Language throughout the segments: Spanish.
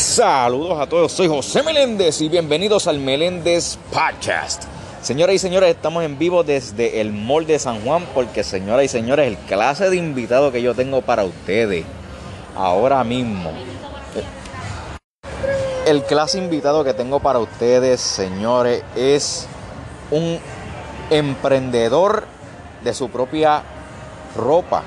Saludos a todos, soy José Meléndez y bienvenidos al Meléndez Podcast. Señoras y señores, estamos en vivo desde el Mall de San Juan porque, señoras y señores, el clase de invitado que yo tengo para ustedes ahora mismo. El clase invitado que tengo para ustedes, señores, es un emprendedor de su propia ropa.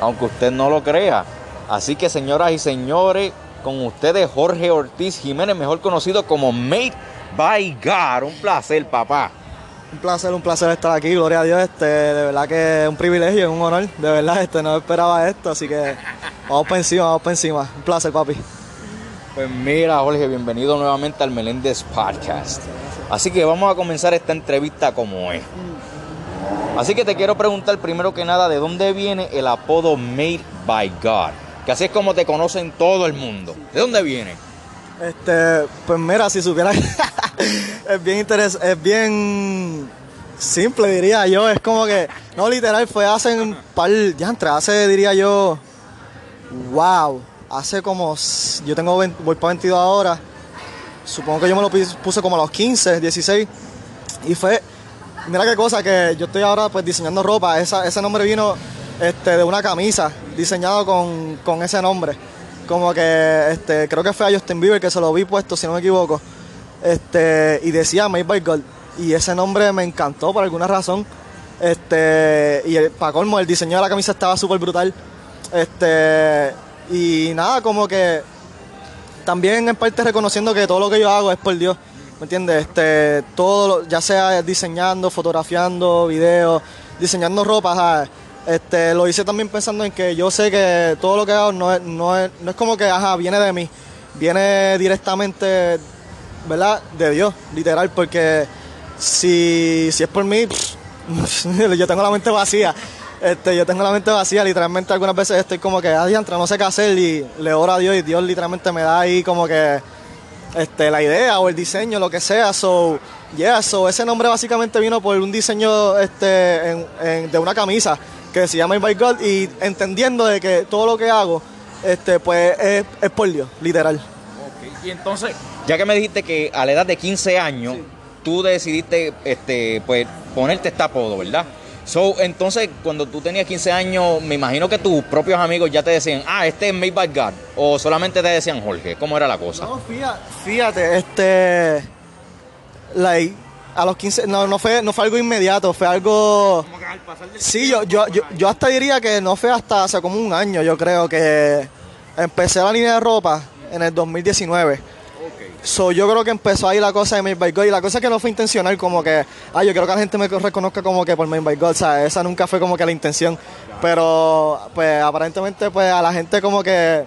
Aunque usted no lo crea. Así que, señoras y señores, con ustedes Jorge Ortiz Jiménez, mejor conocido como Made by God. Un placer, papá. Un placer, un placer estar aquí, gloria a Dios, este, de verdad que es un privilegio, es un honor, de verdad, este, no esperaba esto, así que vamos para encima, vamos para encima. Un placer, papi. Pues mira, Jorge, bienvenido nuevamente al Meléndez Podcast. Así que vamos a comenzar esta entrevista como es. Así que te quiero preguntar primero que nada, ¿de dónde viene el apodo Made by God? Que así es como te conocen todo el mundo. ¿De dónde viene? Este, pues mira, si supiera, es bien interesante, es bien simple, diría yo. Es como que, no literal, fue hace un par, ya entre, hace, diría yo, wow, hace como, yo tengo, 20, voy para 22 ahora, supongo que yo me lo puse como a los 15, 16, y fue, mira qué cosa, que yo estoy ahora pues diseñando ropa, ese nombre vino este, de una camisa diseñado con, con ese nombre como que este, creo que fue a Justin Bieber que se lo vi puesto, si no me equivoco. Este, y decía Made by Gold. Y ese nombre me encantó por alguna razón. Este, y el, para colmo, el diseño de la camisa estaba súper brutal. Este, y nada, como que también en parte reconociendo que todo lo que yo hago es por Dios. ¿Me entiendes? Este, todo, ya sea diseñando, fotografiando, videos, diseñando ropa. Este, lo hice también pensando en que yo sé que todo lo que hago no es, no es, no es como que, ajá, viene de mí, viene directamente, ¿verdad? De Dios, literal, porque si, si es por mí, yo tengo la mente vacía. Este, yo tengo la mente vacía, literalmente algunas veces estoy como que, adiantra, no sé qué hacer y le oro a Dios y Dios literalmente me da ahí como que este, la idea o el diseño, lo que sea. So, yeah, so ese nombre básicamente vino por un diseño este, de una camisa que se llama by God y entendiendo de que todo lo que hago este pues es, es por Dios, literal. Okay. Y entonces, ya que me dijiste que a la edad de 15 años sí. tú decidiste este pues ponerte este apodo, ¿verdad? So, entonces, cuando tú tenías 15 años, me imagino que tus propios amigos ya te decían, ah, este es Made by God, o solamente te decían Jorge, ¿cómo era la cosa? No, fíjate, fíjate este, like, a los 15, no, no fue, no fue algo inmediato, fue algo... Como que al pasar del Sí, yo, yo, yo, yo, hasta diría que no fue hasta hace como un año, yo creo que empecé la línea de ropa en el 2019. Okay. So, yo creo que empezó ahí la cosa de Made by God y la cosa que no fue intencional, como que, ah, yo quiero que la gente me reconozca como que por Made by God, o sea, esa nunca fue como que la intención. Pero, pues, aparentemente, pues, a la gente como que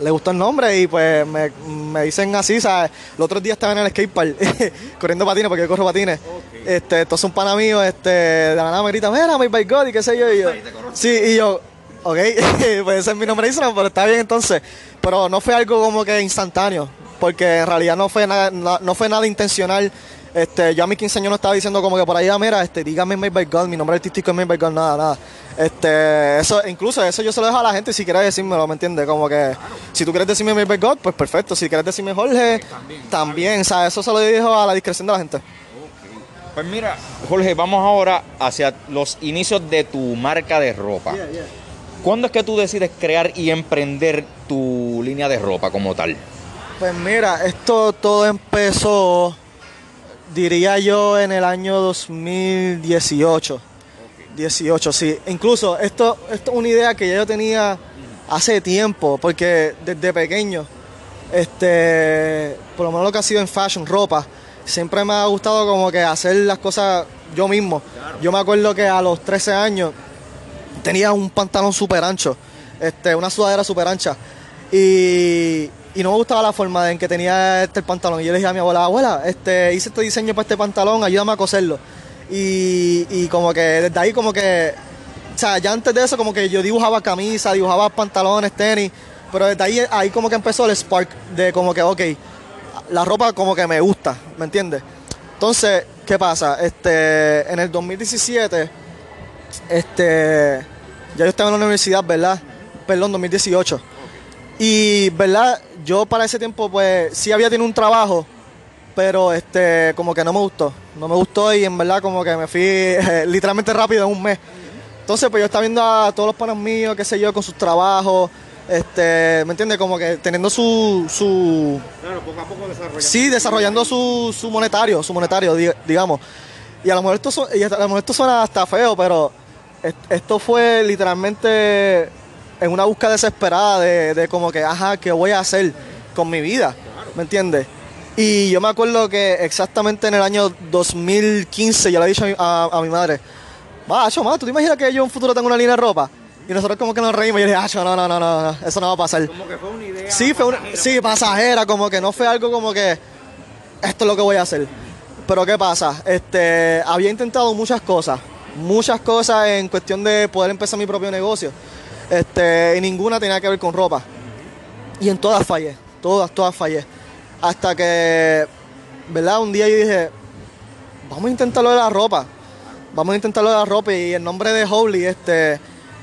le gustó el nombre y pues me, me dicen así, ¿sabes? Los otros días estaba en el skatepark corriendo patines porque yo corro patines. Okay. Este, estos son pana míos, este, de la nada me grita, mira, Made by God y qué sé yo. Y yo sí, y yo, ok, pues ese es mi nombre Instagram, pero está bien entonces. Pero no fue algo como que instantáneo, porque en realidad no fue nada, no fue nada intencional. Este, yo a mis 15 años no estaba diciendo como que por ahí, ah, mira, este, dígame Made by God, mi nombre artístico es Made by God, nada, nada. Este, eso, incluso eso yo se lo dejo a la gente si quiere decírmelo, ¿me entiendes? Como que claro. si tú quieres decirme Made by God, pues perfecto. Si quieres decirme Jorge, Pues también, también ¿sabes? Eso se lo dejo a la discreción de la gente. Okay. Pues mira, Jorge, vamos ahora hacia los inicios de tu marca de ropa. Yeah, yeah. ¿Cuándo es que tú decides crear y emprender tu línea de ropa como tal? Pues mira, esto todo empezó, diría yo, en el año 2018. Okay. 18, sí. Incluso esto, esto es una idea que ya yo tenía hace tiempo, porque desde pequeño, este, por lo menos lo que ha sido en fashion, ropa, siempre me ha gustado como que hacer las cosas yo mismo. Claro. Yo me acuerdo que a los 13 años tenía un pantalón súper ancho, este, una sudadera súper ancha. Y, y, no me gustaba la forma en que tenía este el pantalón. Y yo le dije a mi abuela, abuela, este, hice este diseño para este pantalón, ayúdame a coserlo. Y, y como que desde ahí como que, o sea, ya antes de eso como que yo dibujaba camisa, dibujaba pantalones, tenis, pero desde ahí, ahí como que empezó el spark de como que, ok, la ropa como que me gusta, ¿me entiendes? Entonces, ¿qué pasa? Este, en el 2017, este, ya yo estaba en la universidad, ¿verdad? Perdón, 2018. Y, ¿verdad? Yo para ese tiempo, pues, sí había tenido un trabajo, pero este, como que no me gustó. No me gustó y en verdad como que me fui eh, literalmente rápido en un mes. Entonces, pues yo estaba viendo a todos los panos míos, qué sé yo, con sus trabajos, este, ¿me entiendes? Como que teniendo su, su... Claro, poco a poco desarrollando. Sí, desarrollando su, su monetario, su monetario, di- digamos. Y a lo mejor esto, su- y a lo mejor esto suena hasta feo, pero est- esto fue literalmente en una búsqueda desesperada de, de como que, ajá, ¿qué voy a hacer con mi vida? ¿Me entiendes? Y yo me acuerdo que exactamente en el año 2015 yo le he dicho a mi, a- a mi madre, Macho, ma, ¿tú te imaginas que yo en un futuro tengo una línea de ropa? Y nosotros como que nos reímos y yo le dije, no, no, no, no, no, eso no va a pasar. Como que fue una idea. Sí, fue una, pasajera. sí, pasajera, como que no fue algo como que esto es lo que voy a hacer. Pero ¿qué pasa? Este, había intentado muchas cosas, muchas cosas en cuestión de poder empezar mi propio negocio. Este, y ninguna tenía que ver con ropa. Y en todas fallé, todas, todas fallé. Hasta que, ¿verdad? Un día yo dije, vamos a intentarlo de la ropa. Vamos a intentarlo de la ropa y el nombre de Holy, este,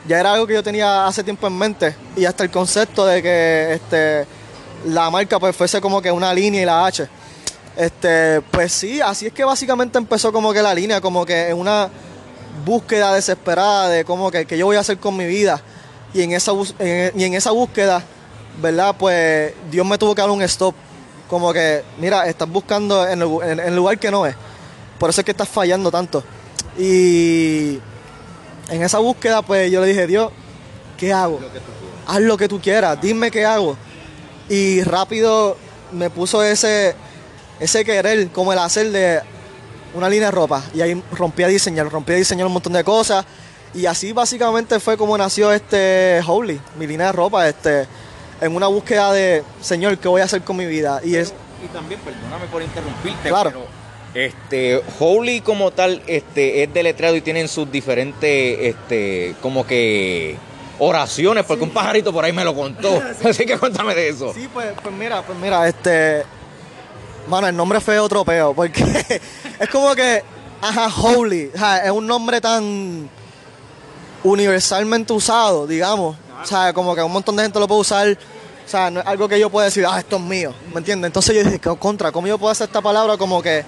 ya era algo que yo tenía hace tiempo en mente y hasta el concepto de que, este, la marca pues fuese como que una línea y la H. Este, pues sí, así es que básicamente empezó como que la línea, como que en una búsqueda desesperada de como que qué yo voy a hacer con mi vida. Y en esa en- y en esa búsqueda, ¿verdad? Pues Dios me tuvo que dar un stop. Como que, mira, estás buscando en el, en el lugar que no es. Por eso es que estás fallando tanto. Y en esa búsqueda, pues yo le dije, Dios, ¿qué hago? Haz lo que tú quieras, dime qué hago. Y rápido me puso ese, ese querer, como el hacer de una línea de ropa. Y ahí rompí a diseñar, rompí a diseñar un montón de cosas. Y así básicamente fue como nació este Holy, mi línea de ropa, este, en una búsqueda de, Señor, ¿qué voy a hacer con mi vida? Y es, Y también, perdóname por interrumpirte, Claro. pero este Holy como tal este es deletreado y tienen sus diferentes este como que oraciones porque un pajarito por ahí me lo contó. Así que cuéntame de eso. Sí, pues, pues mira, pues mira, este. Mano, el nombre fue otro peo, porque es como que, ajá, holy, ajá, es un nombre tan universalmente usado, digamos. O sea, como que un montón de gente lo puede usar. O sea, no es algo que yo pueda decir, ah, esto es mío, ¿me entiendes? Entonces yo dije, "¿Qué contra, ¿cómo yo puedo hacer esta palabra como que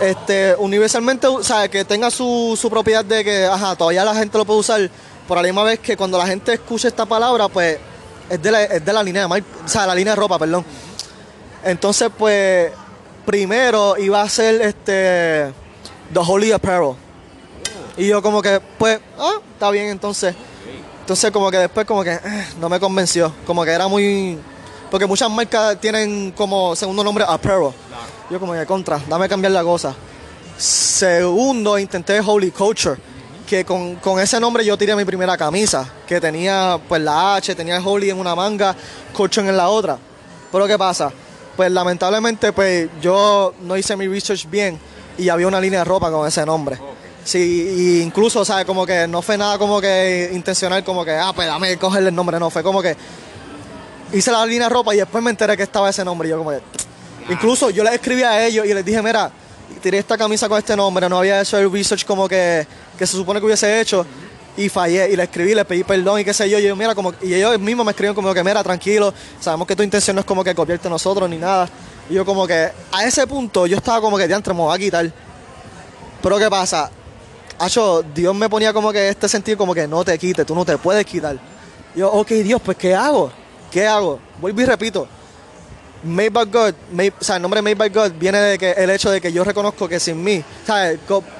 este, universalmente, o sea, que tenga su, su propiedad de que, ajá, todavía la gente lo puede usar, por la misma vez que cuando la gente escucha esta palabra, pues, es de la, es de la línea de o sea, la línea de ropa, perdón. Entonces, pues, primero iba a ser este, The Holy Apparel. Y yo como que, pues, ah, está bien, entonces. Entonces, como que después, como que, eh, no me convenció. Como que era muy... Porque muchas marcas tienen como segundo nombre Apparel. Yo como que contra, dame cambiar la cosa. Segundo, intenté Holy Culture, que con, con ese nombre yo tiré mi primera camisa, que tenía pues la H, tenía Holy en una manga, Culture en la otra. Pero ¿qué pasa? Pues lamentablemente pues yo no hice mi research bien y había una línea de ropa con ese nombre. Sí, incluso, ¿sabes? Como que no fue nada como que intencional, como que, ah, pues dame cogerle el nombre, no, fue como que hice la línea de ropa y después me enteré que estaba ese nombre y yo como que... Incluso yo les escribí a ellos y les dije, mira, tiré esta camisa con este nombre, no había hecho el research como que, que se supone que hubiese hecho y fallé y le escribí, le pedí perdón y qué sé yo, y, yo, mira, como, y ellos mismos me escribieron como que, mira, tranquilo, sabemos que tu intención no es como que copiarte nosotros ni nada. Y yo como que, a ese punto yo estaba como que, diantre, me voy a quitar. Pero ¿qué pasa? Acho, Dios me ponía como que este sentido como que no te quites, tú no te puedes quitar. Yo, ok, Dios, pues ¿qué hago? ¿Qué hago? Vuelvo y repito. Made by God, made- o sea, el nombre Made by God viene de que el hecho de que yo reconozco que sin mí,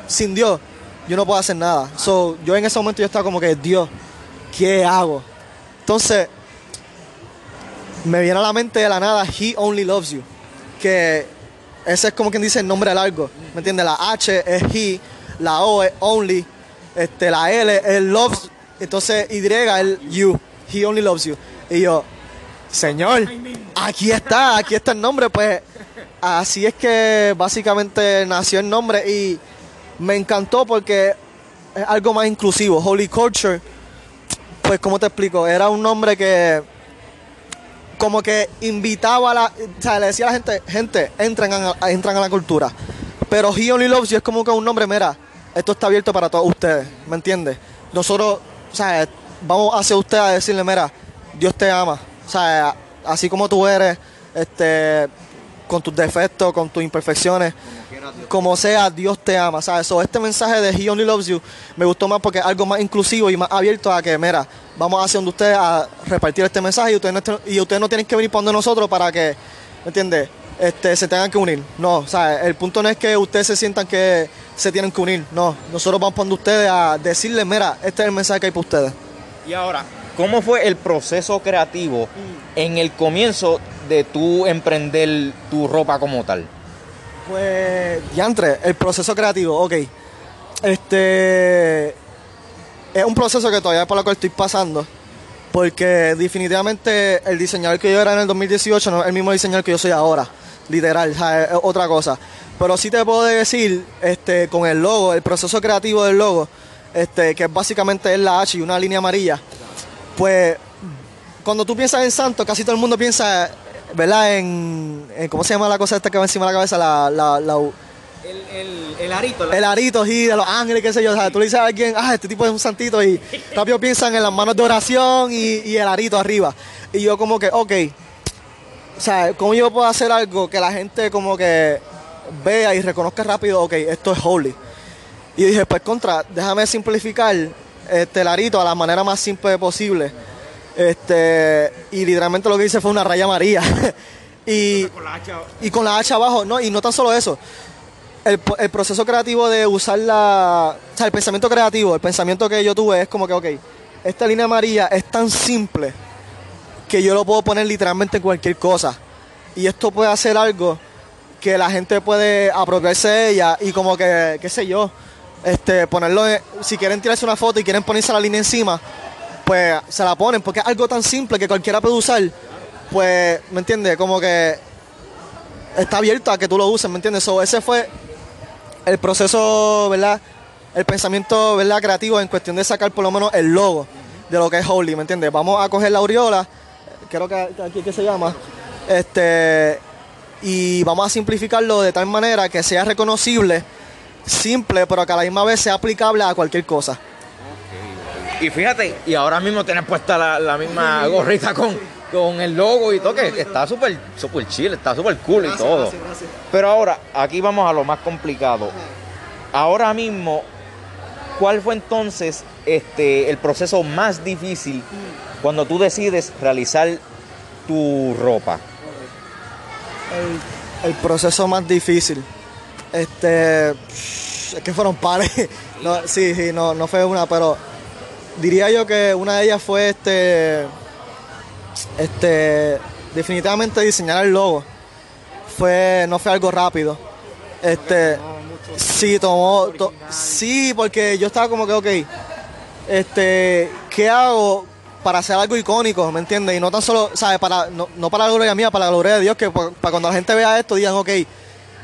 sin Dios, yo no puedo hacer nada. So, yo en ese momento yo estaba como que, Dios, ¿qué hago? Entonces, me viene a la mente de la nada, He Only Loves You. Que ese es como quien dice el nombre largo. ¿Me entiendes? La H es He, la O es Only, este, la L es Loves, entonces Y es You. He Only Loves You. Y yo, Señor, aquí está, aquí está el nombre. Pues así es que básicamente nació el nombre y me encantó porque es algo más inclusivo. Holy Culture, pues como te explico, era un nombre que como que invitaba a la, o sea, le decía a la gente, gente, entran a, entran a la cultura. Pero He Only Loves You es como que un nombre, mira, esto está abierto para todos ustedes, ¿me entiendes? Nosotros, o sea, vamos hacia usted a decirle, mira, Dios te ama. O sea, así como tú eres, este, con tus defectos, con tus imperfecciones, como sea, Dios te ama, ¿sabes? So, este mensaje de He Only Loves You me gustó más porque es algo más inclusivo y más abierto a que, mira, vamos hacia donde ustedes a repartir este mensaje y ustedes no, y ustedes no tienen que venir para donde nosotros para que, ¿me entiendes? Este, se tengan que unir. No, ¿sabes? El punto no es que ustedes se sientan que se tienen que unir. No, nosotros vamos para donde ustedes a decirles, mira, este es el mensaje que hay para ustedes. Y ahora, ¿cómo fue el proceso creativo en el comienzo de tú emprender tu ropa como tal? Pues, diantre, el proceso creativo, ok. Este. Es un proceso que todavía por lo cual estoy pasando. Porque definitivamente el diseñador que yo era en el 2018 no es el mismo diseñador que yo soy ahora. Literal, o sea, es otra cosa. Pero sí te puedo decir, este, con el logo, el proceso creativo del logo, este, que básicamente es la H y una línea amarilla. Pues, cuando tú piensas en santo, casi todo el mundo piensa ¿verdad? En, en- ¿cómo se llama la cosa esta que va encima de la cabeza? La, la, la- El, el, el arito. el arito, sí, de los ángeles, qué sé yo. O sea, tú le dices a alguien, ah, este tipo es un santito y rápido piensan en las manos de oración y, y el arito arriba. Y yo como que, ok, o sea, ¿cómo yo puedo hacer algo que la gente como que vea y reconozca rápido, ok, esto es holy? Y dije, pues contra, déjame simplificar este, el arito a la manera más simple posible. Este, y literalmente lo que hice fue una raya amarilla. y, Con la hacha. y con la hacha abajo, no, y no tan solo eso. El proceso creativo de usar la. O sea, el pensamiento creativo, el pensamiento que yo tuve es como que, ok, esta línea amarilla es tan simple que yo lo puedo poner literalmente en cualquier cosa. Y esto puede hacer algo que la gente puede apropiarse de ella y como que, qué sé yo, este, ponerlo, si quieren tirarse una foto y quieren ponerse la línea encima, pues se la ponen, porque es algo tan simple que cualquiera puede usar, pues, ¿me entiendes? Como que está abierto a que tú lo uses, ¿me entiendes? So, ese fue el proceso, ¿verdad? El pensamiento, ¿verdad? Creativo en cuestión de sacar por lo menos el logo de lo que es Holy, ¿me entiendes? Vamos a coger la aureola, creo que aquí que se llama, este, y vamos a simplificarlo de tal manera que sea reconocible, simple, pero que a la misma vez sea aplicable a cualquier cosa. Y fíjate, y ahora mismo tienes puesta la, la misma gorrita con, con el logo y todo, que está súper super chill, está súper cool y todo. Pero ahora, aquí vamos a lo más complicado. Ahora mismo, ¿cuál fue entonces este, el proceso más difícil cuando tú decides realizar tu ropa? El, proceso más difícil. Este. Es que fueron pares. No, sí, sí, no, no fue una, pero diría yo que una de ellas fue este. Este. Definitivamente diseñar el logo. Fue. No fue algo rápido. Este. Sí, tomó. to- sí, porque yo estaba como que, ok. Este. ¿Qué hago? Para hacer algo icónico, ¿me entiendes? Y no tan solo, ¿sabes? Para, no, no para la gloria mía, para la gloria de Dios, que pa- para cuando la gente vea esto digan, ok,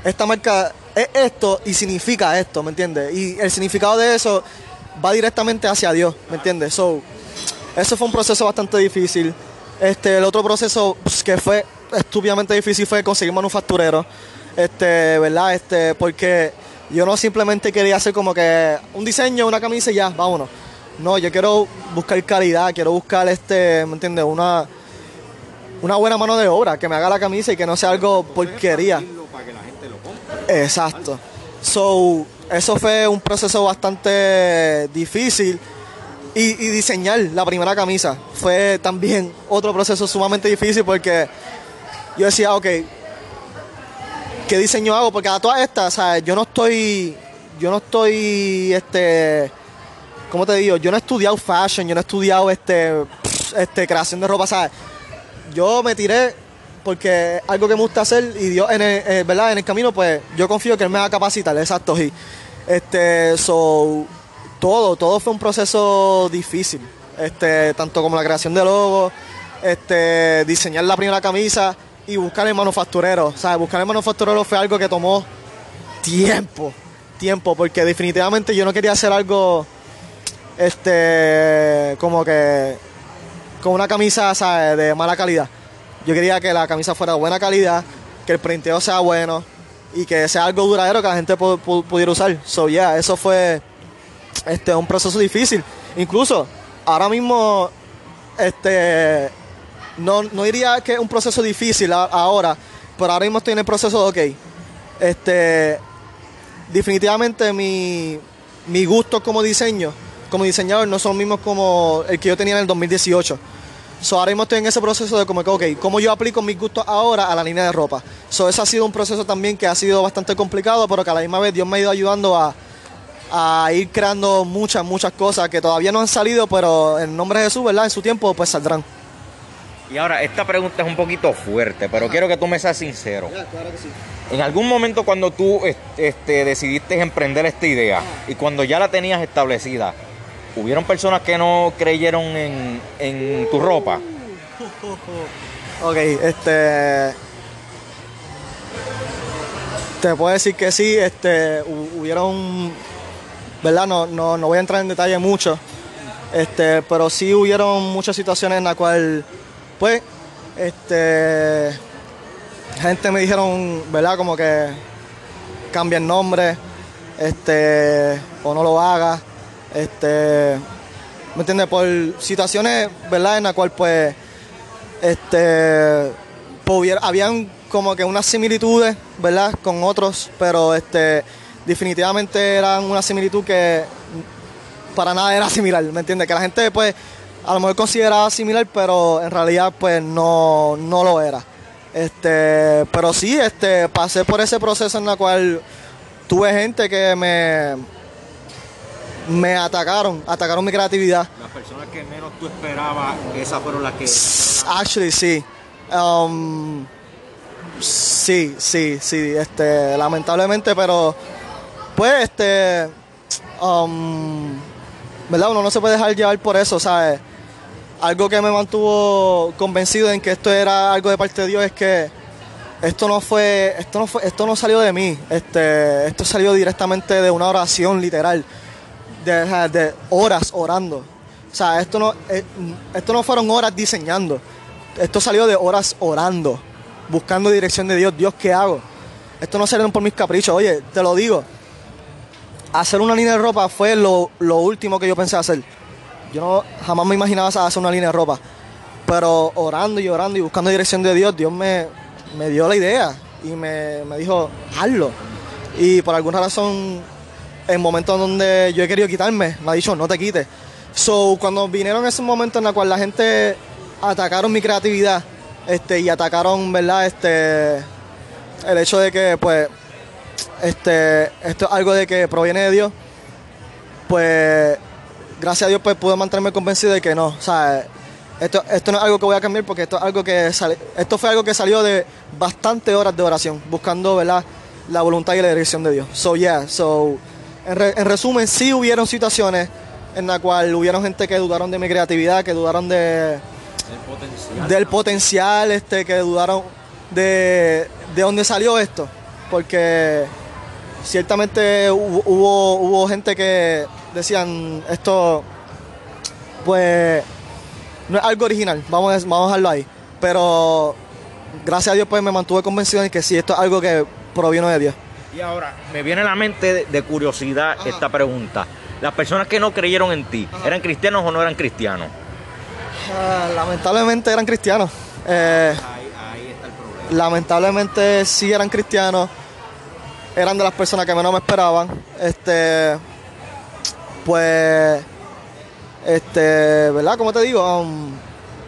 esta marca es esto y significa esto, ¿me entiendes? Y el significado de eso va directamente hacia Dios, ¿me entiendes? So, eso fue un proceso bastante difícil. Este, el otro proceso pues, que fue estúpidamente difícil fue conseguir manufactureros, este, ¿verdad? Este, porque yo no simplemente quería hacer como que un diseño, una camisa y ya, vámonos. No, yo quiero buscar calidad, quiero buscar este, ¿me entiendes? Una, una buena mano de obra, que me haga la camisa y que no sea algo porquería. Para que la gente lo compre. Exacto. So, eso fue un proceso bastante difícil. Y, y diseñar la primera camisa fue también otro proceso sumamente difícil porque yo decía, ok, ¿qué diseño hago? Porque a todas estas, ¿sabes? Yo no estoy, yo no estoy, este, ¿cómo te digo? Yo no he estudiado fashion, yo no he estudiado, este, este, creación de ropa, ¿sabes? Yo me tiré porque algo que me gusta hacer y Dios en el, eh, ¿verdad? en el camino, pues yo confío que Él me va a capacitar, exacto. Y, este, so, todo, todo fue un proceso difícil, este, tanto como la creación de logos, este, diseñar la primera camisa y buscar el manufacturero. O buscar el manufacturero fue algo que tomó tiempo, tiempo, porque definitivamente yo no quería hacer algo, este, como que, con una camisa, ¿sabes? de mala calidad. Yo quería que la camisa fuera de buena calidad, que el printeo sea bueno y que sea algo duradero que la gente pu- pu- pudiera usar. So, yeah, eso fue este, un proceso difícil. Incluso, ahora mismo, este, no, no diría que es un proceso difícil ahora, pero ahora mismo estoy en el proceso de, ok, este, definitivamente mi, mi gusto como diseño, como diseñador, no son los mismos como el que yo tenía en el 2018. So, ahora mismo estoy en ese proceso de como que, ok, ¿cómo yo aplico mis gustos ahora a la línea de ropa? So, ese ha sido un proceso también que ha sido bastante complicado, pero que a la misma vez Dios me ha ido ayudando a, a ir creando muchas, muchas cosas que todavía no han salido, pero en nombre de Jesús, ¿verdad? En su tiempo, pues saldrán. Y ahora, esta pregunta es un poquito fuerte, pero quiero que tú me seas sincero. claro que sí. En algún momento cuando tú est- este, decidiste emprender esta idea y cuando ya la tenías establecida, ¿hubieron personas que no creyeron en, en tu ropa? Ok, este. Te puedo decir que sí, este, hu- hubieron, ¿verdad? No, no, no voy a entrar en detalle mucho, este, pero sí hubieron muchas situaciones en las cuales, pues, este, gente me dijeron, ¿verdad? Como que cambia el nombre, este, o no lo haga, este, ¿me entiendes? Por situaciones, ¿verdad? En la cual, pues, este habían como que unas similitudes, ¿verdad? Con otros, pero este definitivamente eran una similitud que para nada era similar, ¿me entiendes? Que la gente pues a lo mejor consideraba similar, pero en realidad pues no, no lo era. Este, pero sí, este, pasé por ese proceso en el cual tuve gente que me me atacaron, atacaron mi creatividad. Las personas que menos tú esperabas, esas fueron las que. Actually, sí. Um, sí, sí, sí. Este, lamentablemente, pero pues, este, um, ¿verdad? Uno no se puede dejar llevar por eso, ¿sabes? Algo que me mantuvo convencido en que esto era algo de parte de Dios es que esto no fue, esto no fue, esto no salió de mí. Este, esto salió directamente de una oración literal, de, horas orando. O sea, esto no, eh, esto no fueron horas diseñando. Esto salió de horas orando, buscando dirección de Dios. Dios, ¿qué hago? Esto no salió por mis caprichos. Oye, te lo digo. Hacer una línea de ropa fue lo, lo último que yo pensé hacer. Yo no, jamás me imaginaba hacer una línea de ropa. Pero orando y orando y buscando dirección de Dios, Dios me, me dio la idea y me, me dijo, hazlo. Y por alguna razón, en momentos donde yo he querido quitarme, me ha dicho, no te quites. So, cuando vinieron esos momentos en los cuales la gente atacaron mi creatividad este, y atacaron, ¿verdad? Este, el hecho de que, pues, este, esto es algo de que proviene de Dios, pues, gracias a Dios, pues, pude mantenerme convencido de que no, o sea, esto, esto no es algo que voy a cambiar porque esto es algo que sale, esto fue algo que salió de bastantes horas de oración, buscando, ¿verdad? La voluntad y la dirección de Dios. So, yeah, so, en, re- en resumen, sí hubieron situaciones en la cual hubieron gente que dudaron de mi creatividad, que dudaron de, potencial. del potencial, este, que dudaron de, de dónde salió esto. Porque ciertamente hubo, hubo, hubo gente que decían esto, pues, no es algo original, vamos a, vamos a dejarlo ahí. Pero gracias a Dios pues me mantuve convencido de que sí, esto es algo que proviene de Dios. Y ahora, me viene a la mente de, de curiosidad esta pregunta. Las personas que no creyeron en ti, ¿eran cristianos o no eran cristianos? Ah, lamentablemente eran cristianos. Eh, Ahí, ahí está el problema. lamentablemente sí eran cristianos. Eran de las personas que menos me esperaban. Este, pues, este, ¿verdad? Como te digo, um,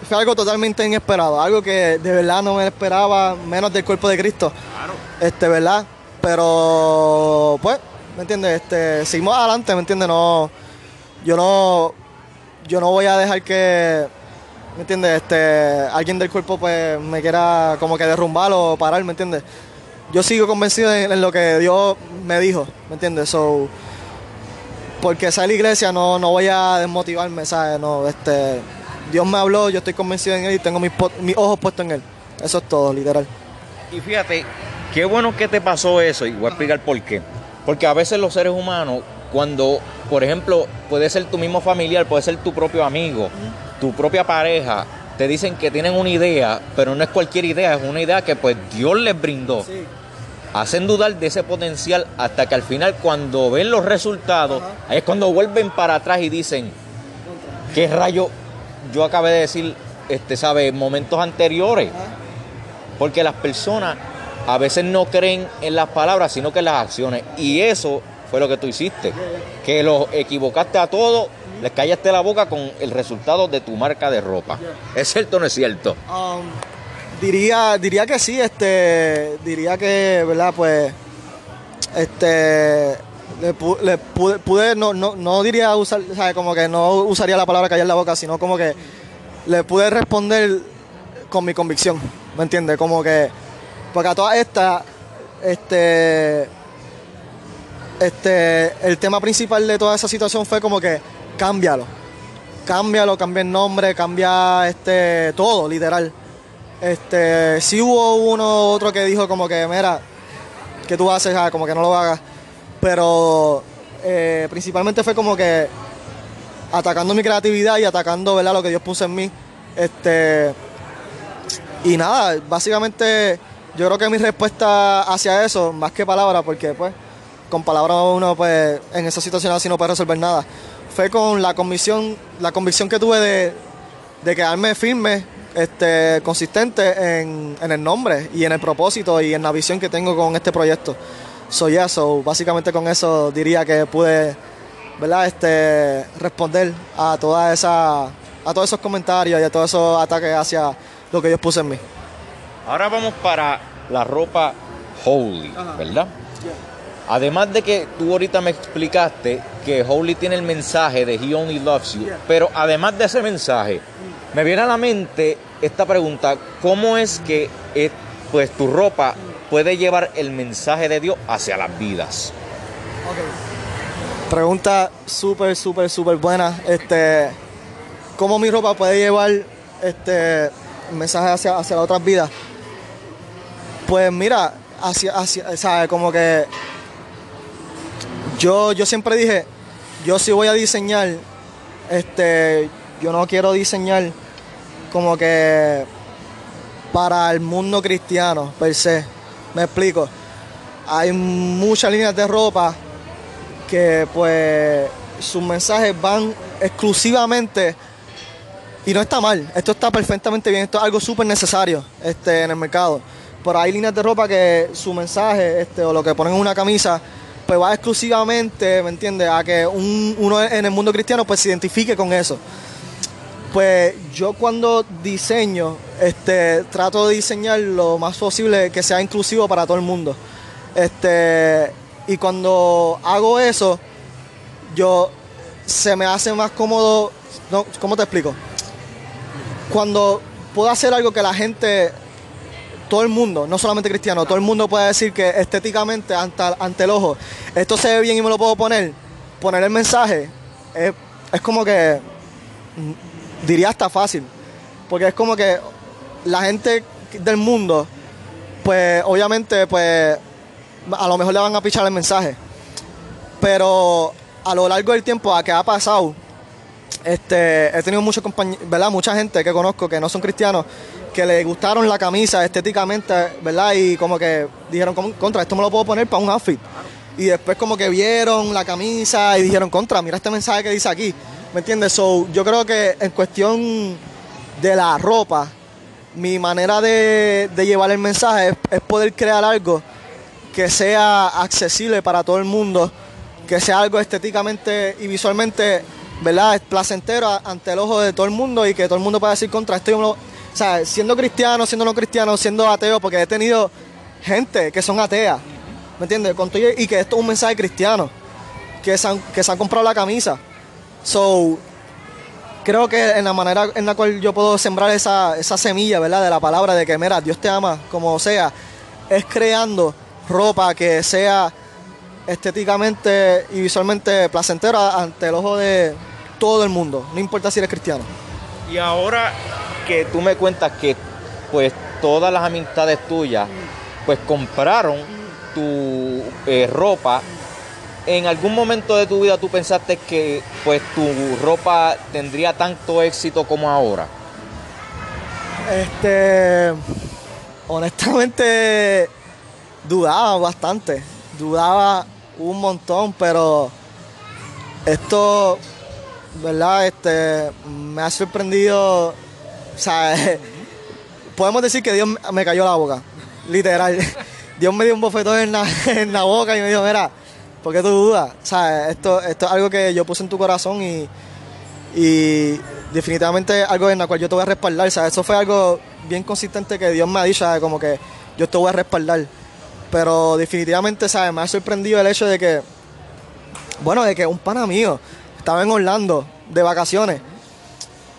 fue algo totalmente inesperado, algo que de verdad no me esperaba, menos del cuerpo de Cristo. Claro. Este, ¿verdad? Pero, pues, ¿me entiendes? Este, seguimos adelante, ¿me entiendes? No, yo no, yo no voy a dejar que, ¿me entiendes? Este, alguien del cuerpo, pues, me quiera como que derrumbar o parar, ¿me entiendes? Yo sigo convencido en, en lo que Dios me dijo, ¿me entiendes? So, porque sea la iglesia, no, no voy a desmotivarme, ¿sabes? No, este, Dios me habló, yo estoy convencido en Él y tengo mis, po- mis ojos puestos en Él. Eso es todo, literal. Y fíjate, qué bueno que te pasó eso y voy a explicar por qué. Porque a veces los seres humanos, cuando, por ejemplo, puede ser tu mismo familiar, puede ser tu propio amigo, tu propia pareja, te dicen que tienen una idea, pero no es cualquier idea, es una idea que pues Dios les brindó. Hacen dudar de ese potencial hasta que al final cuando ven los resultados, Ajá. ahí es cuando vuelven para atrás y dicen, ¿qué rayo yo acabé de decir este, ¿sabe? momentos anteriores. Porque las personas a veces no creen en las palabras, sino que en las acciones. Y eso fue lo que tú hiciste. Que los equivocaste a todos, les callaste la boca con el resultado de tu marca de ropa. ¿Es cierto o no es cierto? Um, diría, diría que sí, este, diría que, ¿verdad? Pues, este, le, pu- le pude, pude- no, no, no diría usar, o sea, como que no usaría la palabra callar la boca, sino como que le pude responder con mi convicción, ¿me entiendes? Como que, porque a todas estas, este, este, el tema principal de toda esa situación fue como que cámbialo, cámbialo, cambia el nombre, cambia este, todo, literal. Este, sí hubo uno otro que dijo como que, mira, que tú haces, Ah, como que no lo hagas. Pero eh, principalmente fue como que atacando mi creatividad y atacando, ¿verdad? Lo que Dios puso en mí. Este, y nada, básicamente yo creo que mi respuesta hacia eso, más que palabras, porque pues con palabras uno pues en esa situación así no puede resolver nada, fue con la convicción, la convicción que tuve de, de quedarme firme, este, consistente en, en el nombre y en el propósito y en la visión que tengo con este proyecto. Soy eso, básicamente con eso diría que pude, ¿verdad? Este, responder a toda esa, a todos esos comentarios y a todos esos ataques hacia lo que Dios puso en mí. Ahora vamos para la ropa Holy, ¿verdad? Además de que tú ahorita me explicaste que Holy tiene el mensaje de He Only Loves You, pero además de ese mensaje, me viene a la mente esta pregunta, ¿cómo es que eh, pues tu ropa puede llevar el mensaje de Dios hacia las vidas? Pregunta súper, súper, súper buena. Este, ¿Cómo mi ropa puede llevar este mensaje hacia, hacia las otras vidas? Pues mira, hacia, hacia, ¿sabes? Como que yo, yo siempre dije, yo sí voy a diseñar, este, yo no quiero diseñar como que para el mundo cristiano per se. Me explico. Hay muchas líneas de ropa que pues sus mensajes van exclusivamente y no está mal, esto está perfectamente bien, esto es algo súper necesario este, en el mercado. Pero hay líneas de ropa que su mensaje este, o lo que ponen en una camisa pues va exclusivamente, ¿me entiendes? A que un- uno en el mundo cristiano pues se identifique con eso. Pues yo cuando diseño, este, trato de diseñar lo más posible que sea inclusivo para todo el mundo. Este, y cuando hago eso, yo se me hace más cómodo. ¿Cómo te explico? Cuando puedo hacer algo que la gente, todo el mundo, no solamente cristiano, todo el mundo puede decir que estéticamente, ante, ante el ojo, esto se ve bien y me lo puedo poner, poner el mensaje, es, como que diría hasta fácil. Porque es como que la gente del mundo, pues obviamente, pues a lo mejor le van a pichar el mensaje. Pero a lo largo del tiempo, a que ha pasado, este, he tenido muchos ¿verdad? Mucha gente que conozco que no son cristianos, que le gustaron la camisa estéticamente, ¿verdad? Y como que dijeron, "Con- contra, esto me lo puedo poner para un outfit. Y después como que vieron la camisa y dijeron, contra, mira este mensaje que dice aquí. ¿Me entiendes? Yo creo que en cuestión de la ropa, mi manera de, llevar el mensaje es, poder crear algo que sea accesible para todo el mundo, que sea algo estéticamente y visualmente, ¿verdad? Placentero ante el ojo de todo el mundo y que todo el mundo pueda decir contra esto. o sea, siendo cristiano, siendo no cristiano, siendo ateo, porque he tenido gente que son ateas, ¿me entiendes? Y que esto es un mensaje cristiano, que se han, que se han comprado la camisa. So, creo que en la manera en la cual yo puedo sembrar esa, esa semilla, ¿verdad? De la palabra de que, mira, Dios te ama como sea, es creando ropa que sea estéticamente y visualmente placentera ante el ojo de todo el mundo, no importa si eres cristiano. Y ahora que tú me cuentas que pues todas las amistades tuyas pues compraron tu eh, ropa, ¿en algún momento de tu vida tú pensaste que pues tu ropa tendría tanto éxito como ahora? Este, honestamente, dudaba bastante, dudaba un montón, pero esto, ¿verdad? Este, me ha sorprendido O sea, podemos decir que Dios me cayó la boca, literal. Dios me dio un bofetón en la, en la boca y me dijo, mira, ¿por qué tú dudas? Sea, esto, esto es algo que yo puse en tu corazón y, y definitivamente algo en la cual yo te voy a respaldar. Sea, eso fue algo bien consistente que Dios me ha dicho, ¿sabes? como que yo te voy a respaldar. Pero definitivamente, ¿sabes? Me ha sorprendido el hecho de que, bueno, de que un pana mío estaba en Orlando de vacaciones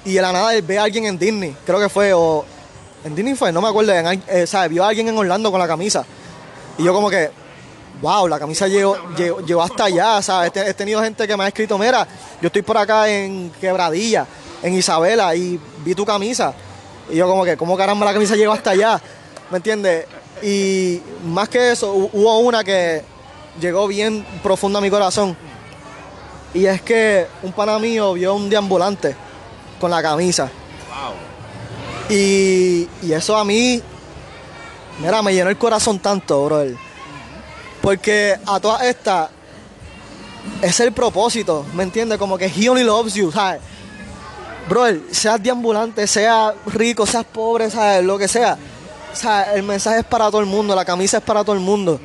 y de la nada él ve a alguien en Disney, creo que fue, o en Disney fue, no me acuerdo, en, eh, ¿sabes? Vio a alguien en Orlando con la camisa. Y yo como que, wow, la camisa llegó, llegó, llegó hasta allá, ¿sabes? He, he tenido gente que me ha escrito, mira, yo estoy por acá en Quebradilla, en Isabela, y vi tu camisa. Y yo como que, ¿cómo caramba la camisa llegó hasta allá? ¿Me entiendes? Y más que eso, hu- hubo una que llegó bien profunda a mi corazón. Y es que un pana mío vio un deambulante con la camisa. Wow. Y, y eso a mí, mira, me llenó el corazón tanto, brother. Porque a todas estas, es el propósito, ¿me entiendes? Como que he only loves you, ¿sabes? Brother, seas deambulante, seas rico, seas pobre, ¿sabes? Lo que sea. Sea, el mensaje es para todo el mundo, la camisa es para todo el mundo.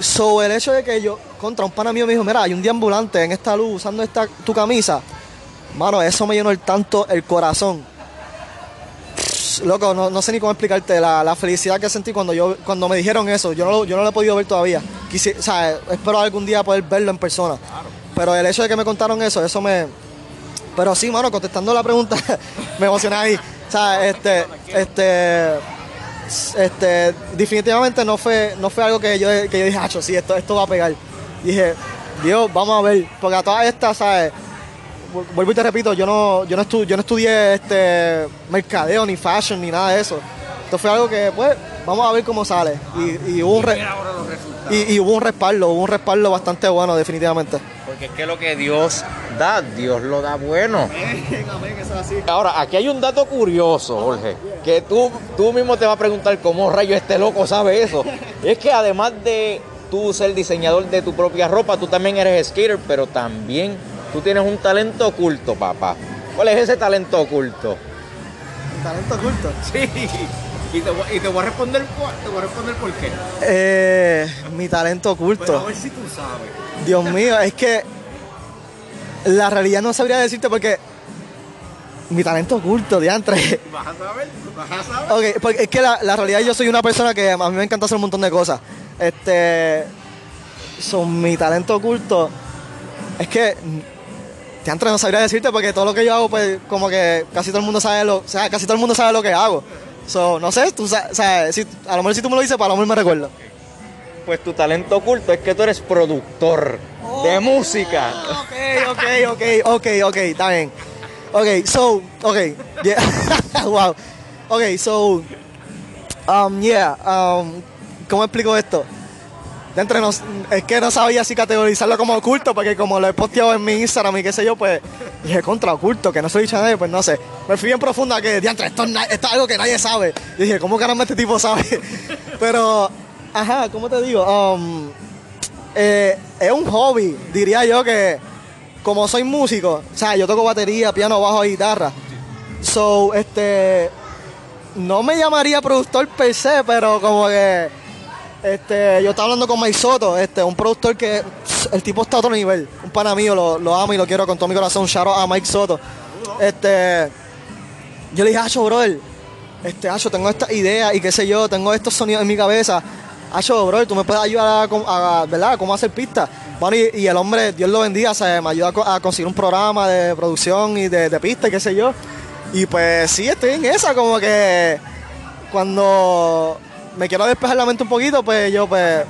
So, el hecho de que yo, contra un pana mío me dijo, mira, hay un deambulante en esta luz usando esta, tu camisa. Mano, eso me llenó el tanto el corazón. Loco, no, no sé ni cómo explicarte la, la felicidad que sentí cuando yo cuando me dijeron eso. Yo no, lo- yo no lo he podido ver todavía. O sea, espero algún día poder verlo en persona. Pero el hecho de que me contaron eso, eso me... Pero sí, mano, contestando la pregunta, me emocioné ahí. O sea, este, este, este, definitivamente no fue, no fue algo que yo, que yo dije, hacho, sí, esto, esto va a pegar. Dije, Dios, vamos a ver, porque a todas estas, ¿sabes? Vu- Vuelvo y te repito, yo no, yo no, estu- yo no estudié este mercadeo, ni fashion, ni nada de eso. Esto fue algo que, pues, vamos a ver cómo sale. Y, y hubo un y, y hubo un respaldo, hubo un respaldo bastante bueno, definitivamente. Porque es que lo que Dios da, Dios lo da bueno. Ahora, aquí hay un dato curioso, Jorge, que tú, tú mismo te vas a preguntar cómo rayo este loco sabe eso. Es que además de tú ser diseñador de tu propia ropa, tú también eres skater, pero también tú tienes un talento oculto, papá. ¿Cuál es ese talento oculto? Talento oculto. Sí. Y te, voy- y te voy a responder te voy a responder por qué. Eh, mi talento Pero a oculto. ver si tú sabes. Dios mío, es que la realidad no sabría decirte porque mi talento oculto, diantre. ¿Vas a saber? ¿Vas a saber? Ok, porque es que la, la realidad yo soy una persona que a mí me encanta hacer un montón de cosas. Este. Son mi talento oculto. Es que. Diantre, no sabría decirte porque todo lo que yo hago, pues, como que casi todo el mundo sabe lo. O sea, casi todo el mundo sabe lo que hago. So, no sé, tú sa- sabes, si, a lo mejor si tú me lo dices, para lo mejor me recuerdo. Pues tu talento oculto es que tú eres productor de música. Ok, ok, ok, ok, ok, está bien. Ok, so, ok, yeah, wow. Ok, so, um, yeah, um, ¿cómo explico esto? De entre nos, es que no sabía si categorizarlo como oculto, porque como lo he posteado en mi Instagram y qué sé yo, pues dije contra oculto, que no a nadie, pues no sé. Me fui bien profunda que, diantre, esto, esto es algo que nadie sabe. Y dije, ¿cómo caramba este tipo sabe? Pero, ajá, ¿cómo te digo? Um, eh, es un hobby, diría yo que como soy músico, o sea, yo toco batería, piano, bajo y guitarra. So, este no me llamaría productor per se, pero como que este, yo estaba hablando con Mike Soto, este, un productor que el tipo está a otro nivel. Un pana mío, lo, amo y lo quiero con todo mi corazón. Out a Mike Soto. Este, yo le dije, Acho, brother, este, Acho, tengo esta idea y qué sé yo, tengo estos sonidos en mi cabeza. Acho, brother, tú me puedes ayudar a, ¿verdad? cómo hacer pistas. Bueno, y, el hombre, Dios lo bendiga, se me ayuda a, co- a conseguir un programa de producción y de, de pistas qué sé yo. Y pues sí, estoy en esa, como que cuando me quiero despejar la mente un poquito, pues yo pues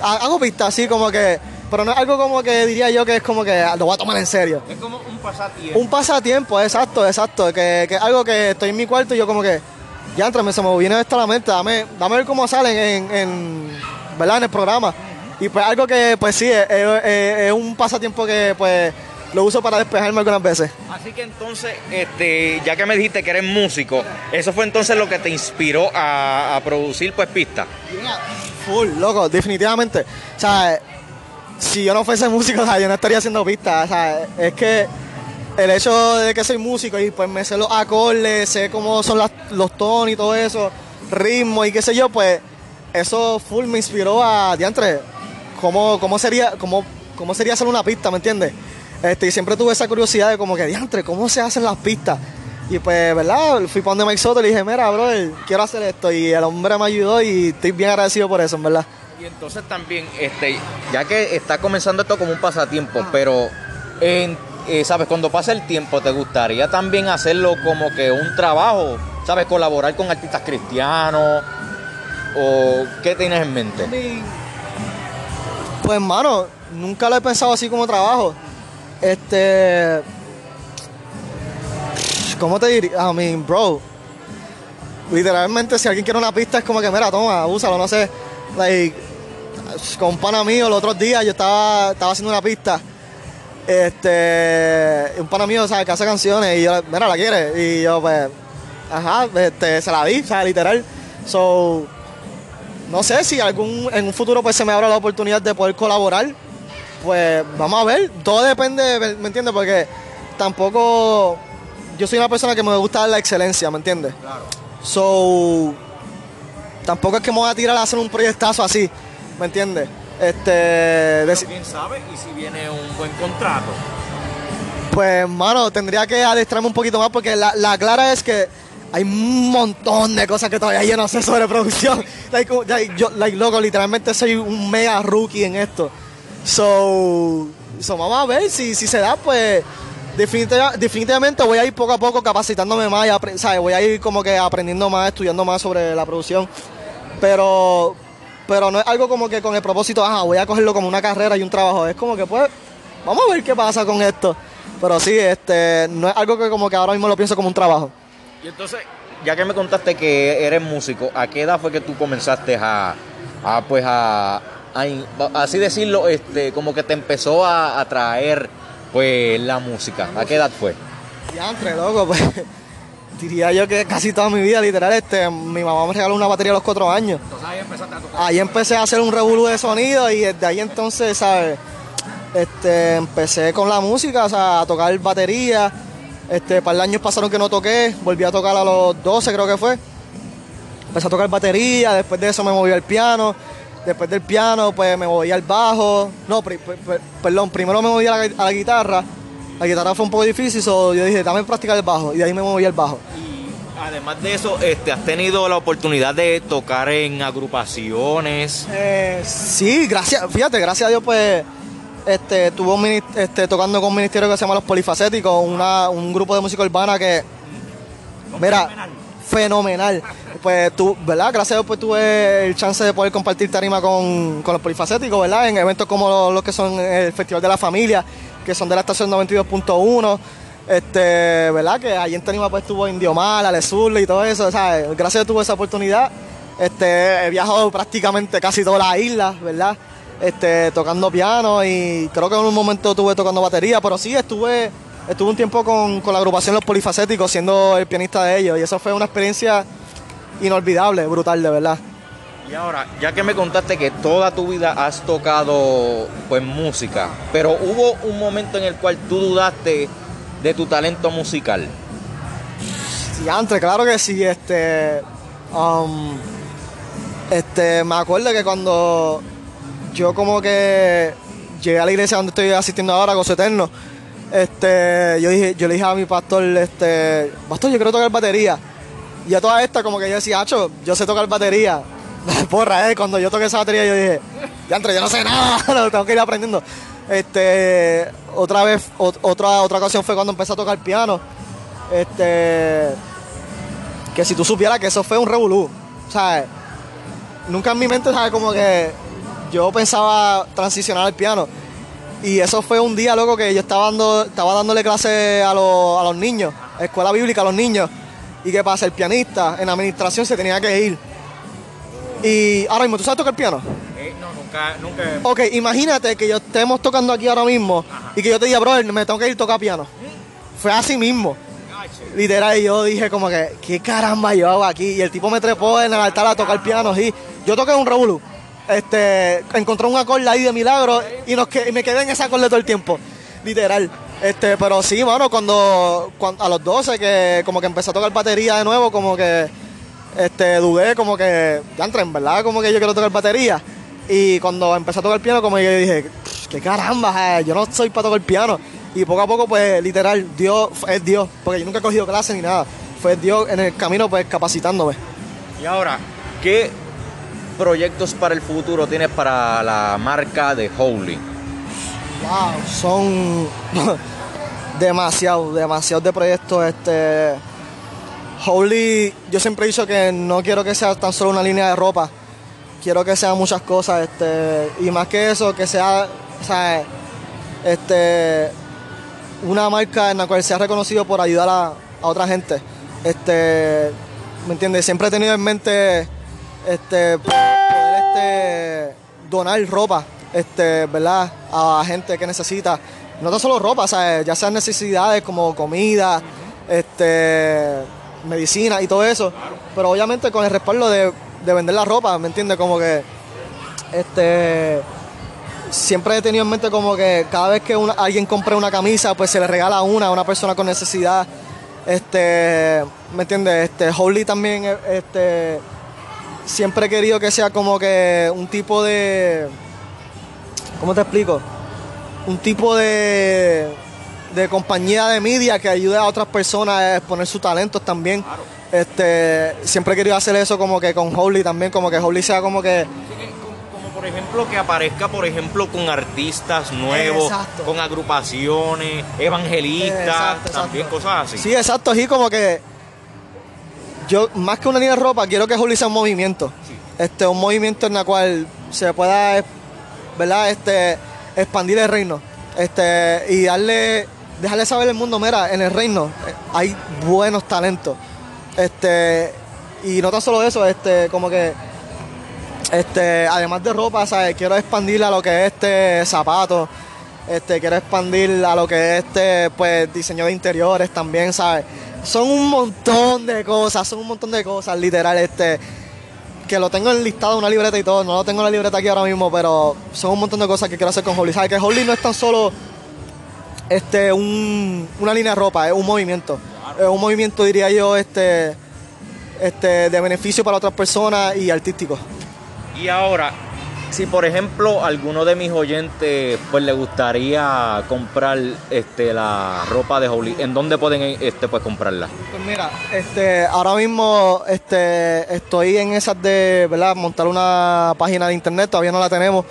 ha- hago pistas así como que, pero no es algo como que diría yo que es como que lo voy a tomar en serio. Es como un pasatiempo. Un pasatiempo, exacto, exacto. Que, que algo que estoy en mi cuarto y yo como que, ya me se me viene esto a la mente, dame, dame ver cómo salen en, en, ¿verdad? en el programa. Y pues algo que pues sí, es, es- es un pasatiempo que pues lo uso para despejarme algunas veces. Así que entonces, este, ya que me dijiste que eres músico, eso fue entonces lo que te inspiró a, a producir pues pistas. Full, loco, definitivamente. O sea, si yo no fuese músico, o sea, yo no estaría haciendo pistas. O sea, es que el hecho de que soy músico y pues me sé los acordes, sé cómo son las- los tonos y todo eso, ritmo y qué sé yo, pues eso full me inspiró a diantre. ¿Cómo, cómo sería, cómo, cómo sería hacer una pista, me entiendes? Este, y siempre tuve esa curiosidad de como que diantre, ¿cómo se hacen las pistas? Y pues, ¿verdad? Fui para donde Mike Soto y le dije, mira, bro, quiero hacer esto. Y el hombre me ayudó y estoy bien agradecido por eso, en verdad. Y entonces también, este, ya que está comenzando esto como un pasatiempo, pero en- eh, sabes, cuando pasa el tiempo, ¿te gustaría también hacerlo como que un trabajo? ¿Sabes? Colaborar con artistas cristianos. ¿O qué tienes en mente? Pues, hermano, nunca lo he pensado así como trabajo. Este. ¿Cómo te diría? I mean, bro. Literalmente, si alguien quiere una pista, es como que, mira, toma, úsalo, no sé. Like, con un pana mío, los otros días yo estaba, estaba haciendo una pista. Este. Un pana mío, ¿sabes? Que hace canciones y yo, mira, ¿la quiere? Y yo, pues, ajá, este, se la di, o literal. So, no sé si algún en un futuro pues se me abra la oportunidad de poder colaborar, pues vamos a ver. Todo depende, ¿me entiendes? Porque tampoco yo soy una persona que me gusta la excelencia, ¿me entiendes? Claro. So tampoco es que me voy a tirar a hacer un proyectazo así, ¿me entiendes? Este, deci- quién sabe, y si viene un buen contrato. Pues, mano, tendría que adestrarme un poquito más porque la, la clara es que hay un montón de cosas que todavía yo no sé sobre producción. Like, like, yo, like, loco, literalmente soy un mega rookie en esto. So, so vamos a ver si, si se da, pues definitiva- definitivamente voy a ir poco a poco capacitándome más y ¿sabes? voy a ir como que aprendiendo más, estudiando más sobre la producción. Pero, pero no es algo como que con el propósito, ajá, voy a cogerlo como una carrera y un trabajo. Es como que pues, vamos a ver qué pasa con esto. Pero sí, este, no es algo que como que ahora mismo lo pienso como un trabajo. Y entonces, ya que me contaste que eres músico, ¿a qué edad fue que tú comenzaste a, a, pues a, a así decirlo, este, como que te empezó a atraer pues la música? ¿A qué edad fue? Diantre, loco, pues diría yo que casi toda mi vida, literal, este, mi mamá me regaló una batería a los cuatro años. Entonces ahí empezaste a tocar. Ahí empecé a hacer un revolú de sonido y desde ahí entonces, ¿sabes? Este, empecé con la música, o sea, a tocar batería. Este, para años pasaron que no toqué, volví a tocar a los 12 creo que fue. Empecé a tocar batería, después de eso me moví al piano. Después del piano, pues me moví al bajo. No, pri- per- per- perdón, primero me moví a la, a la guitarra. La guitarra fue un poco difícil, so yo dije, dame practicar el bajo. Y de ahí me moví al bajo. Y además de eso, este, ¿has tenido la oportunidad de tocar en agrupaciones? Eh, sí, gracias, fíjate, gracias a Dios, pues, este, tuvo un mini- este, tocando con un ministerio que se llama Los Polifacéticos, una, un grupo de música urbana que, mira, fenomenal. Pues tú, ¿verdad? Gracias a Dios, pues tuve el chance de poder compartir tarima con, con los polifacéticos, ¿verdad? En eventos como los, que son el Festival de la Familia, que son de la estación 92.1. Este, ¿verdad? Que allí en Tarima pues estuvo Indio Mal, y todo eso, ¿sabes? Gracias a tuve esa oportunidad. Este, he viajado prácticamente casi todas las islas, ¿verdad? Este, tocando piano y creo que en un momento estuve tocando batería, pero sí estuve, estuve un tiempo con, con la agrupación Los Polifacéticos siendo el pianista de ellos y eso fue una experiencia inolvidable, brutal, de verdad. Y ahora, ya que me contaste que toda tu vida has tocado pues música, pero hubo un momento en el cual tú dudaste de tu talento musical. Sí, antes, claro que sí, este, um, este, me acuerdo que cuando yo como que llegué a la iglesia donde estoy asistiendo ahora, Gozo Eterno, este, yo dije, yo le dije a mi pastor, este, pastor, yo quiero tocar batería. Y a toda esta como que yo decía, Hacho, yo sé tocar batería. Porra, eh, cuando yo toqué esa batería yo dije, ya yo no sé nada, lo tengo que ir aprendiendo. Este, otra vez, ot- otra, otra ocasión fue cuando empecé a tocar piano. Este, que si tú supieras que eso fue un revolú, ¿sabes? Nunca en mi mente, ¿sabes? Como que yo pensaba transicionar al piano. Y eso fue un día, loco, que yo estaba, dando, estaba dándole clase a, los- a los niños, escuela bíblica a los niños. Y qué pasa, el pianista en administración se tenía que ir. Y ahora mismo, ¿tú sabes tocar piano? Eh, no, nunca, nunca. Ok, imagínate que yo estemos tocando aquí ahora mismo y que yo te diga, brother, me tengo que ir a tocar piano. Fue así mismo. Literal, y yo dije como que, ¿qué caramba yo hago aquí? Y el tipo me trepó en el altar a tocar piano, y yo toqué un revolú. Este, encontré un acorde ahí de milagro y, nos me quedé en ese acorde todo el tiempo. Literal. Este, pero sí, mano, cuando, cuan- a los 12 que como que empecé a tocar batería de nuevo, como que este, dudé, como que, ya entré, en verdad, como que yo quiero tocar batería. Y cuando empecé a tocar piano, como que dije, qué caramba, eh, yo no soy para tocar piano. Y poco a poco, pues, literal, Dios es Dios, porque yo nunca he cogido clase ni nada. Fue Dios en el camino, pues, capacitándome. Y ahora, ¿qué proyectos para el futuro tienes para la marca de Holy? Wow, son demasiado, demasiado de proyectos. Este, Holy, yo siempre he dicho que no quiero que sea tan solo una línea de ropa. Quiero que sean muchas cosas, este, y más que eso, que sea, o sea, este, una marca en la cual sea reconocido por ayudar a, a otra gente. Este, ¿me entiendes? Siempre he tenido en mente, este, poder, este, donar ropa, este, ¿verdad? A gente que necesita. No tan solo ropa, ya sean necesidades como comida, este, medicina y todo eso. Pero obviamente con el respaldo de, de vender la ropa, ¿me entiendes? Como que, este, siempre he tenido en mente como que cada vez que una- alguien compre una camisa, pues se le regala una a una persona con necesidad. Este, ¿me entiendes? Este, Holy también, este, siempre he querido que sea como que un tipo de, ¿cómo te explico? Un tipo de, de compañía de media que ayude a otras personas a exponer sus talentos también. Este, siempre he querido hacer eso como que con Holy también, como que Holy sea como que Como por ejemplo que aparezca, por ejemplo, con artistas nuevos, Exacto. con agrupaciones, evangelistas, Exacto, también cosas así. Sí, exacto, así como que yo más que una línea de ropa quiero que Holy sea un movimiento. Este, un movimiento en el cual se pueda ¿verdad? Este, expandir el reino. Este, y darle, dejarle saber al mundo, mira, en el reino hay buenos talentos. Este, y no tan solo eso, este, como que este, además de ropa, ¿sabes? quiero expandir a lo que es este zapatos, este, quiero expandir a lo que es este, pues, diseño de interiores también, ¿sabes? Son un montón de cosas, son un montón de cosas, literal, este, que lo tengo enlistado en una libreta y todo, no lo tengo en la libreta aquí ahora mismo, pero son un montón de cosas que quiero hacer con Holy. ¿Sabes? Que Holy no es tan solo este, un- una línea de ropa, es un movimiento. Es un movimiento, diría yo, este, este, de beneficio para otras personas y artístico. Y ahora, si por ejemplo alguno de mis oyentes pues le gustaría comprar este la ropa de Holy, ¿en dónde pueden este pues comprarla? Pues mira, este, ahora mismo este, estoy en esas de, ¿verdad? Montar una página de internet, todavía no la tenemos,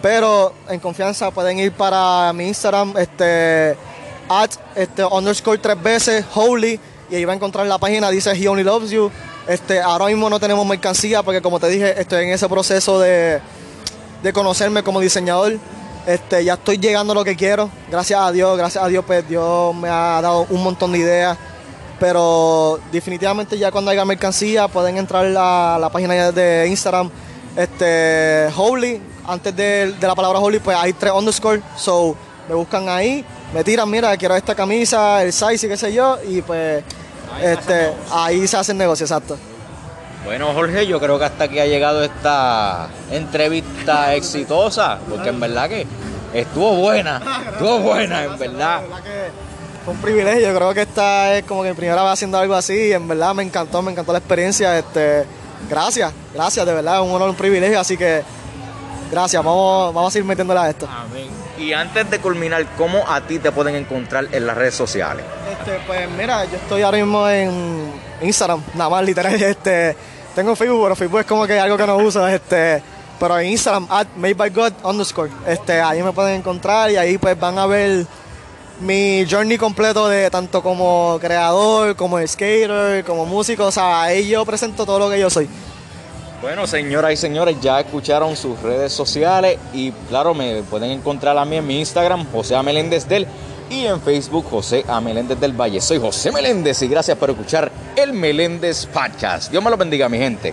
pero en confianza pueden ir para mi Instagram, este, at, este, underscore tres veces, holy, y ahí va a encontrar la página, dice He Only Loves You. Este, ahora mismo no tenemos mercancía porque como te dije, estoy en ese proceso de, de conocerme como diseñador. Este, ya estoy llegando a lo que quiero. Gracias a Dios, gracias a Dios, pues Dios me ha dado un montón de ideas. Pero definitivamente ya cuando haya mercancía pueden entrar a la página de Instagram. Este, Holy, antes de, de la palabra Holy, pues hay tres underscore. So, me buscan ahí, me tiran, mira, quiero esta camisa, el size y qué sé yo. Y pues este, ahí se hace el negocio, exacto. Bueno, Jorge, yo creo que hasta aquí ha llegado esta entrevista exitosa, porque en verdad que estuvo buena, estuvo buena, en verdad. que fue un privilegio. Creo que esta es como que mi primera vez haciendo algo así. Y en verdad me encantó, me encantó la experiencia. Este, gracias, gracias, de verdad, un honor, un privilegio. Así que gracias, vamos, vamos a seguir metiéndole a esto. Amén. Y antes de culminar, ¿cómo a ti te pueden encontrar en las redes sociales? Este, pues mira, yo estoy ahora mismo en Instagram, nada más literal. Este, tengo Facebook, pero Facebook es como que algo que no uso. Este, pero en Instagram, at made by God underscore. Este, ahí me pueden encontrar y ahí pues van a ver mi journey completo de tanto como creador, como skater, como músico. O sea, ahí yo presento todo lo que yo soy. Bueno, señoras y señores, ya escucharon sus redes sociales y claro, me pueden encontrar a mí en mi Instagram, José. Meléndez del y en Facebook, José A. Meléndez del Valle. Soy José Meléndez y gracias por escuchar el Meléndez Podcast. Dios me lo bendiga, mi gente.